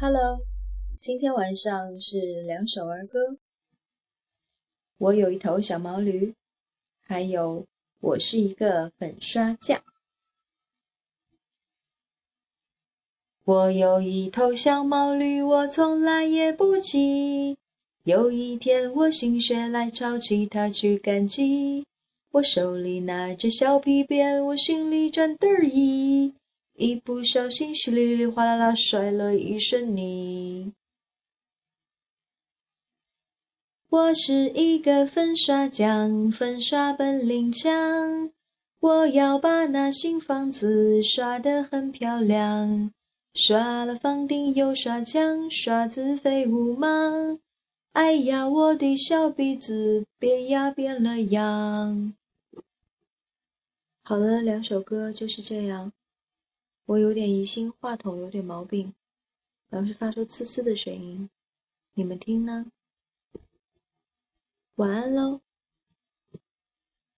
Hello，今天晚上是两首儿歌。我有一头小毛驴，还有我是一个粉刷匠。我有一头小毛驴，我从来也不骑。有一天我心血来潮，骑它去赶集。我手里拿着小皮鞭，我心里转得意，一不小心稀里里哗啦啦摔了一身泥。我是一个粉刷匠，粉刷本领强，我要把那新房子刷得很漂亮。刷了房顶又刷墙，刷子飞舞忙。哎呀，我的小鼻子变呀变了样。好了，两首歌就是这样。我有点疑心话筒有点毛病，老是发出呲呲的声音，你们听呢？晚安喽。